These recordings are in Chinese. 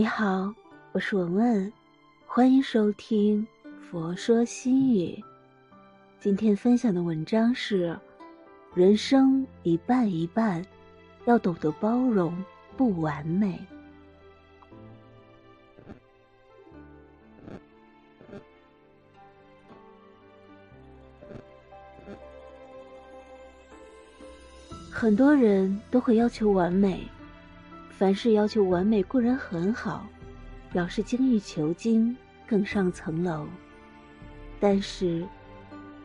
你好，我是文文，欢迎收听《佛说心语》。今天分享的文章是：人生一半一半，要懂得包容不完美。很多人都会要求完美，凡事要求完美固然很好，表示精益求精，更上层楼。但是，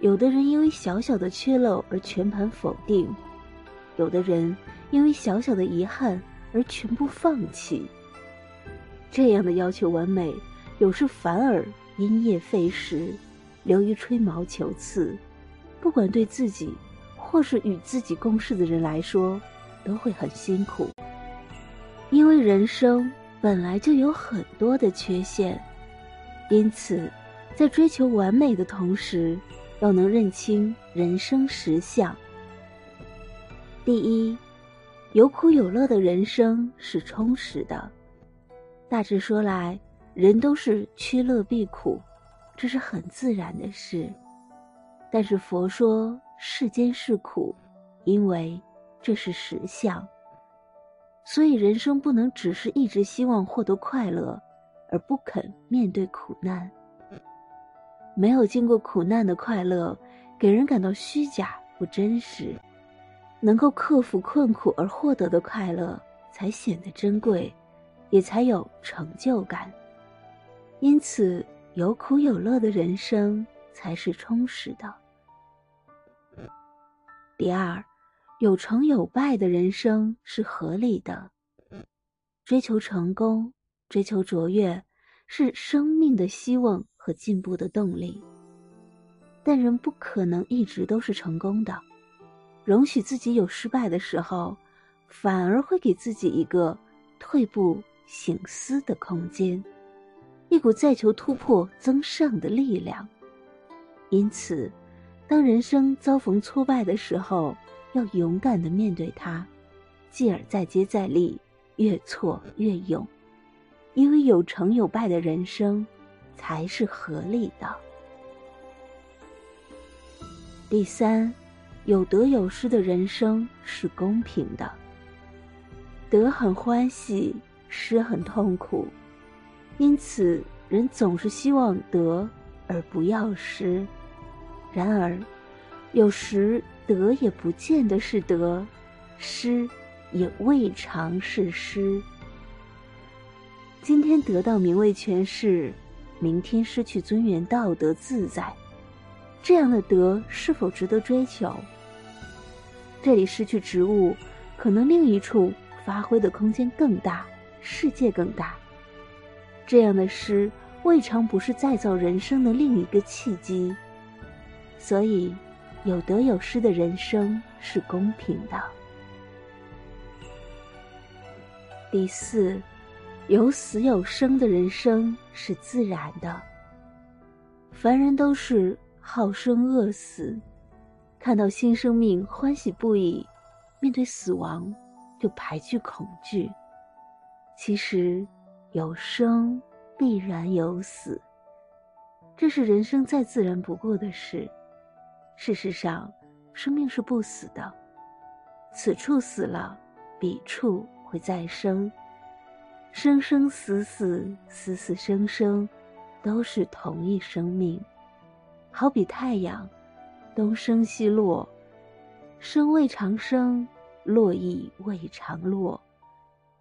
有的人因为小小的缺漏而全盘否定，有的人因为小小的遗憾而全部放弃。这样的要求完美，有时反而因噎废食，流于吹毛求疵，不管对自己。或是与自己共事的人来说，都会很辛苦，为人生本来就有很多的缺陷，因此，在追求完美的同时，要能认清人生实相。第一，有苦有乐的人生是充实的。大致说来，人都是趋乐避苦，这是很自然的事。但是佛说。世间是苦，因为这是实相。所以人生不能只是一直希望获得快乐，而不肯面对苦难。没有经过苦难的快乐，给人感到虚假不真实。能够克服困苦而获得的快乐，才显得珍贵，也才有成就感。因此，有苦有乐的人生才是充实的。第二，有成有败的人生是合理的。追求成功、追求卓越，是生命的希望和进步的动力。但人不可能一直都是成功的，容许自己有失败的时候，反而会给自己一个退步、醒思的空间，一股再求突破、增上的力量。因此。当人生遭逢挫败的时候，要勇敢的面对它，继而再接再厉，越挫越勇，因为有成有败的人生，才是合理的。第三，有得有失的人生是公平的。得很欢喜，失很痛苦，因此人总是希望得而不要失。然而，有时得也不见得是得，失也未尝是失。今天得到名位权势，明天失去尊严、道德自在，这样的得是否值得追求？这里失去职务，可能另一处发挥的空间更大，世界更大。这样的失，未尝不是再造人生的另一个契机。所以，有得有失的人生是公平的。第四，有死有生的人生是自然的。凡人都是好生恶死，看到新生命欢喜不已，面对死亡就排拒恐惧。其实，有生必然有死，这是人生再自然不过的事。事实上，生命是不死的。此处死了，彼处会再生。生生死死，死死生生，都是同一生命。好比太阳，东升西落，生未长生，落亦未长落。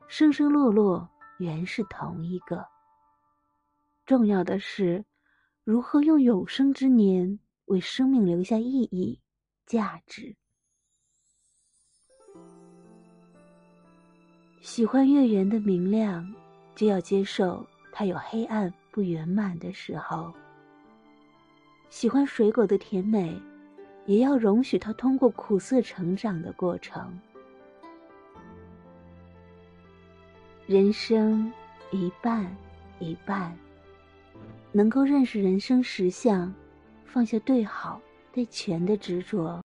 生生落落，原是同一个。重要的是，如何用有生之年。为生命留下意义、价值。喜欢月圆的明亮，就要接受它有黑暗不圆满的时候；喜欢水果的甜美，也要容许它通过苦涩成长的过程。人生一半一半，能够认识人生实相。放下对好对全的执着，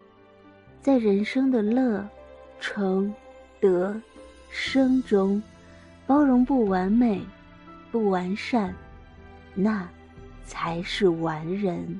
在人生的乐、成、得、生中，包容不完美，不完善，那才是完人。